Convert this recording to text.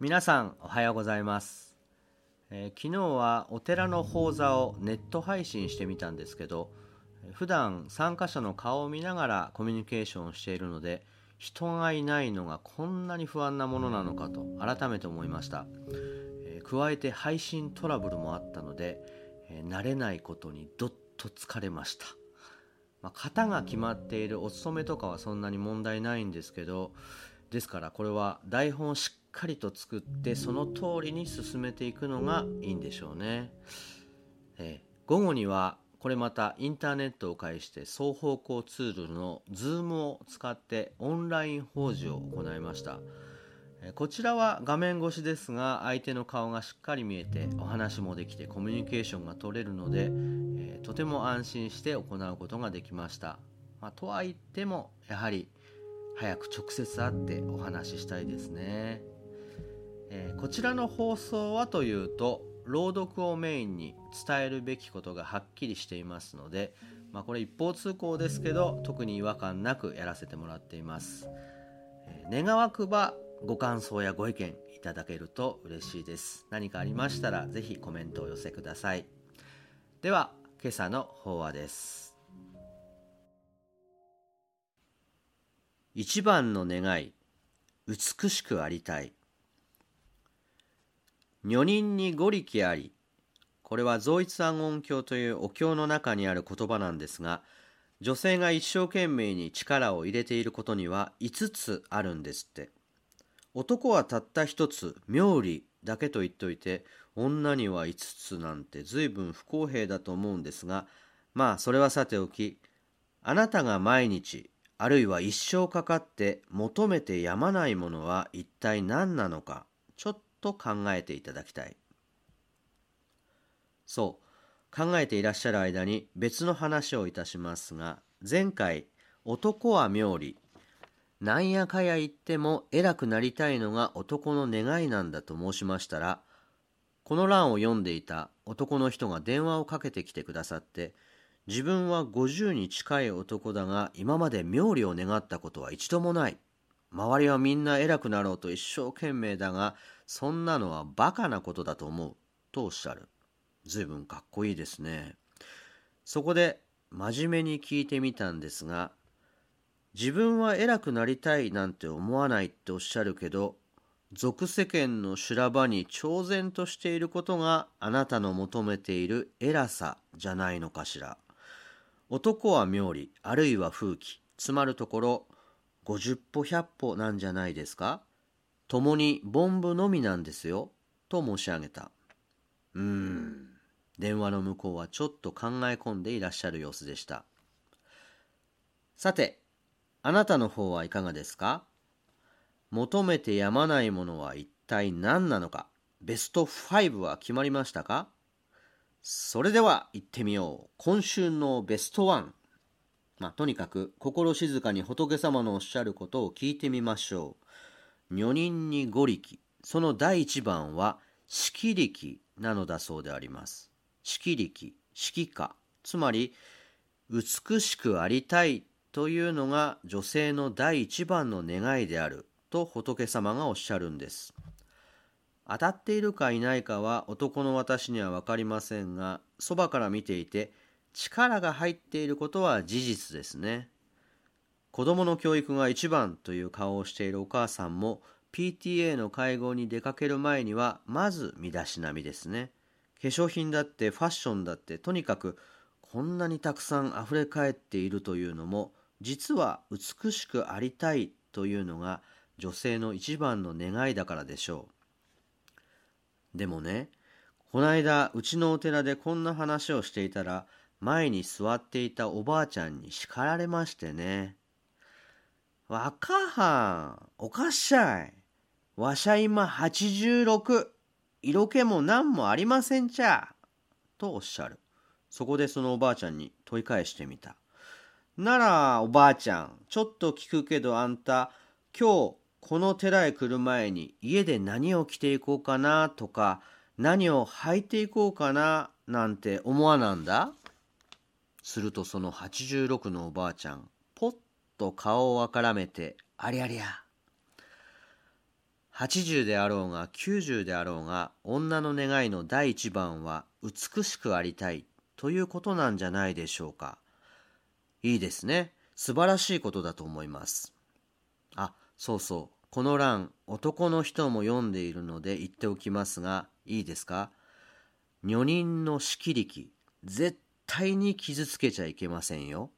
皆さんおはようございます、えー、昨日はお寺の講座をネット配信してみたんですけど普段参加者の顔を見ながらコミュニケーションをしているので人がいないのがこんなに不安なものなのかと改めて思いました、えー、加えて配信トラブルもあったので、えー、慣れないことにどっと疲れました。まあ、型が決まっているお勤めとかはそんなに問題ないんですけどですからこれは台本をしっかりと作ってその通りに進めていくのがいいんでしょうね、えー、午後にはこれまたインターネットを介して双方向ツールの Zoom を使ってオンライン法事を行いました。こちらは画面越しですが相手の顔がしっかり見えてお話もできてコミュニケーションが取れるので、とても安心して行うことができました、まあ、とは言ってもやはり早く直接会ってお話ししたいですね、えー、こちらの放送はというと朗読をメインに伝えるべきことがはっきりしていますので、まあ、これ一方通行ですけど特に違和感なくやらせてもらっています、えー、願わくばご感想やご意見いただけると嬉しいです。何かありましたらぜひコメントを寄せください。では今朝の法話です。一番の願い美しくありたい。女人に五力ありこれは増一安音経というお経の中にある言葉なんですが女性が一生懸命に力を入れていることには5つあるんですって。男はたった一つ妙理だけと言っといて女には5つなんて随分不公平だと思うんですがまあそれはさておきあなたが毎日あるいは一生かかって求めてやまないものは一体何なのかちょっと考えていただきたい。そう考えていらっしゃる間に別の話をいたしますが前回男は妙理なんやかや言っても偉くなりたいのが男の願いなんだと申しましたら、この欄を読んでいた男の人が電話をかけてきてくださって、自分は50に近い男だが今まで妙理を願ったことは一度もない。周りはみんな偉くなろうと一生懸命だが、そんなのはバカなことだと思う。とおっしゃる。随分かっこいいですね。そこで真面目に聞いてみたんですが、自分は偉くなりたいなんて思わないっておっしゃるけど俗世間の修羅場に超然としていることがあなたの求めている偉さじゃないのかしら。男は妙理あるいは風紀つまるところ50歩100歩なんじゃないですか。共に凡夫のみなんですよと申し上げた。うーん。電話の向こうはちょっと考え込んでいらっしゃる様子でした。さてあなたの方はいかがですか？求めてやまないものは一体何なのか？ベスト5は決まりましたか？それでは行ってみよう。今週のベストワン。まあ、とにかく心静かに仏様のおっしゃることを聞いてみましょう。女人に五力。その第一番は色力なのだそうであります。色力、色化。つまり、美しくありたいというのが女性の第一番の願いであると仏様がおっしゃるんです。当たっているかいないかは男の私には分かりませんがそばから見ていて力が入っていることは事実ですね。子供の教育が一番という顔をしているお母さんも PTA の会合に出かける前にはまず身だしなみですね。化粧品だってファッションだってとにかくこんなにたくさん溢れ返っているというのも実は美しくありたいというのが女性の一番の願いだからでしょう。でもね、こないだうちのお寺でこんな話をしていたら前に座っていたおばあちゃんに叱られましてね。若はん、おかっしゃい。わしゃ今86。色気も何もありませんちゃ。とおっしゃる。そこでそのおばあちゃんに問い返してみた。ならおばあちゃんちょっと聞くけどあんた今日この寺へ来る前に家で何を着ていこうかなとか何を履いていこうかななんて思わなんだ？するとその86のおばあちゃんポッと顔をあからめてありゃりゃ80であろうが90であろうが女の願いの第一番は美しくありたいということなんじゃないでしょうか。いいですね。素晴らしいことだと思います。あ、そうそう。この欄、男の人も読んでいるので言っておきますが、いいですか？女人の色力、絶対に傷つけちゃいけませんよ。